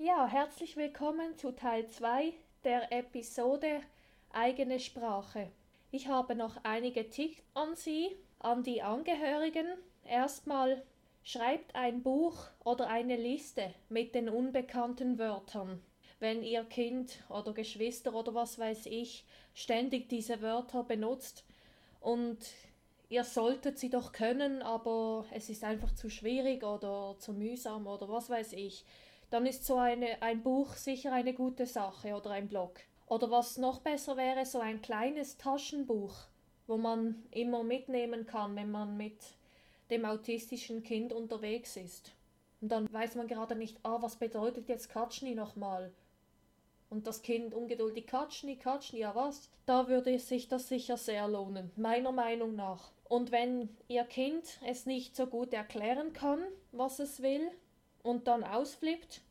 Ja, herzlich willkommen zu Teil 2 der Episode Eigene Sprache. Ich habe noch einige Tipps an Sie, an die Angehörigen. Erstmal schreibt ein Buch oder eine Liste mit den unbekannten Wörtern. Wenn Ihr Kind oder Geschwister oder was weiß ich ständig diese Wörter benutzt und ihr solltet sie doch können, aber es ist einfach zu schwierig oder zu mühsam oder was weiß ich, dann ist so eine, ein Buch sicher eine gute Sache oder ein Blog. Oder was noch besser wäre, so ein kleines Taschenbuch, wo man immer mitnehmen kann, wenn man mit dem autistischen Kind unterwegs ist. Und dann weiß man gerade nicht, ah, was bedeutet jetzt Katschni nochmal? Und das Kind ungeduldig, Katschni, Katschni, ja was? Da würde sich das sicher sehr lohnen, meiner Meinung nach. Und wenn Ihr Kind es nicht so gut erklären kann, was es will, und dann ausflippt,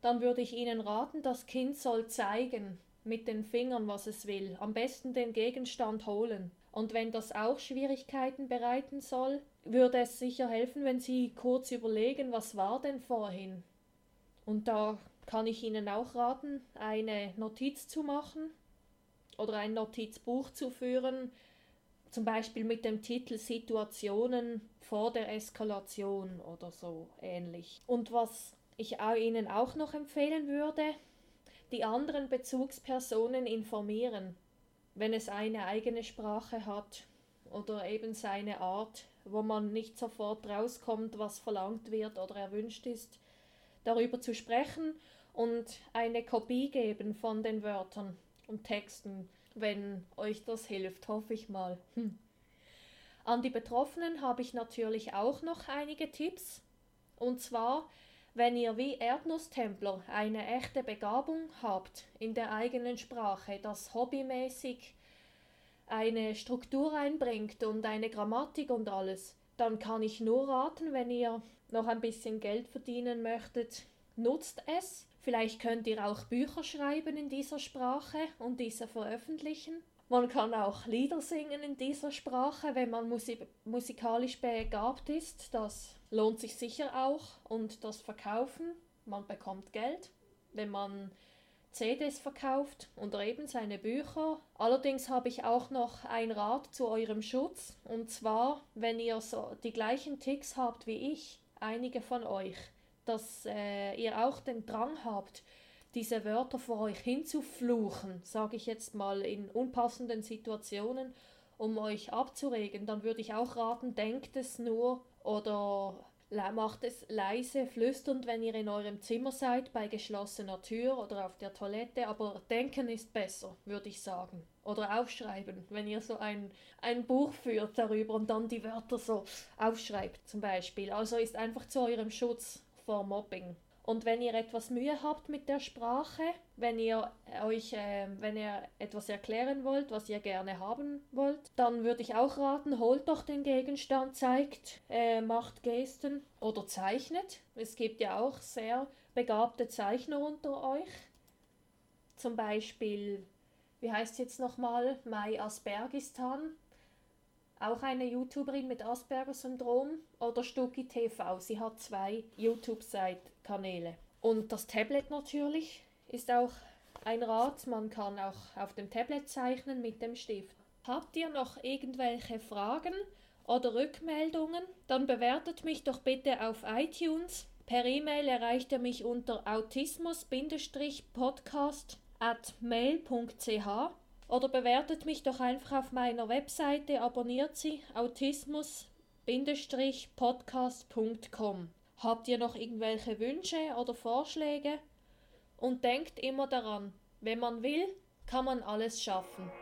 dann würde ich Ihnen raten, das Kind soll zeigen mit den Fingern, was es will, am besten den Gegenstand holen. Und wenn das auch Schwierigkeiten bereiten soll, würde es sicher helfen, wenn Sie kurz überlegen, was war denn vorhin. Und da kann ich Ihnen auch raten, eine Notiz zu machen oder ein Notizbuch zu führen, zum Beispiel mit dem Titel Situationen vor der Eskalation oder so ähnlich. Und was ich Ihnen auch noch empfehlen würde, die anderen Bezugspersonen informieren, wenn es eine eigene Sprache hat oder eben seine Art, wo man nicht sofort rauskommt, was verlangt wird oder erwünscht ist, darüber zu sprechen und eine Kopie geben von den Wörtern und Texten, wenn euch das hilft, hoffe ich mal. Hm. An die Betroffenen habe ich natürlich auch noch einige Tipps. Und zwar, wenn ihr wie Erdnusstempler eine echte Begabung habt in der eigenen Sprache, das hobbymäßig eine Struktur einbringt und eine Grammatik und alles, dann kann ich nur raten, wenn ihr noch ein bisschen Geld verdienen möchtet, nutzt es. Vielleicht könnt ihr auch Bücher schreiben in dieser Sprache und diese veröffentlichen. Man kann auch Lieder singen in dieser Sprache, wenn man musik musikalisch begabt ist. Das lohnt sich sicher auch. Und das Verkaufen, man bekommt Geld, wenn man CDs verkauft oder eben seine Bücher. Allerdings habe ich auch noch ein Rat zu eurem Schutz. Und zwar, wenn ihr so die gleichen Ticks habt wie ich, einige von euch, dass äh, ihr auch den Drang habt, diese Wörter vor euch hinzufluchen, sage ich jetzt mal in unpassenden Situationen, um euch abzuregen, dann würde ich auch raten, denkt es nur oder macht es leise, flüsternd, wenn ihr in eurem Zimmer seid, bei geschlossener Tür oder auf der Toilette, aber denken ist besser, würde ich sagen. Oder aufschreiben, wenn ihr so ein, ein Buch führt darüber und dann die Wörter so aufschreibt zum Beispiel. Also ist einfach zu eurem Schutz vor Mobbing. Und wenn ihr etwas Mühe habt mit der Sprache, wenn ihr euch, äh, wenn ihr etwas erklären wollt, was ihr gerne haben wollt, dann würde ich auch raten, holt doch den Gegenstand, zeigt, äh, macht Gesten oder zeichnet. Es gibt ja auch sehr begabte Zeichner unter euch. Zum Beispiel, wie heißt jetzt nochmal, Mai Aspergistan auch eine YouTuberin mit Asperger-Syndrom oder Stuki TV. Sie hat zwei YouTube-Kanäle. Und das Tablet natürlich ist auch ein Rat. Man kann auch auf dem Tablet zeichnen mit dem Stift. Habt ihr noch irgendwelche Fragen oder Rückmeldungen? Dann bewertet mich doch bitte auf iTunes. Per E-Mail erreicht ihr mich unter autismus-podcast at mail.ch oder bewertet mich doch einfach auf meiner Webseite, abonniert sie autismus-podcast.com. Habt ihr noch irgendwelche Wünsche oder Vorschläge? Und denkt immer daran, wenn man will, kann man alles schaffen.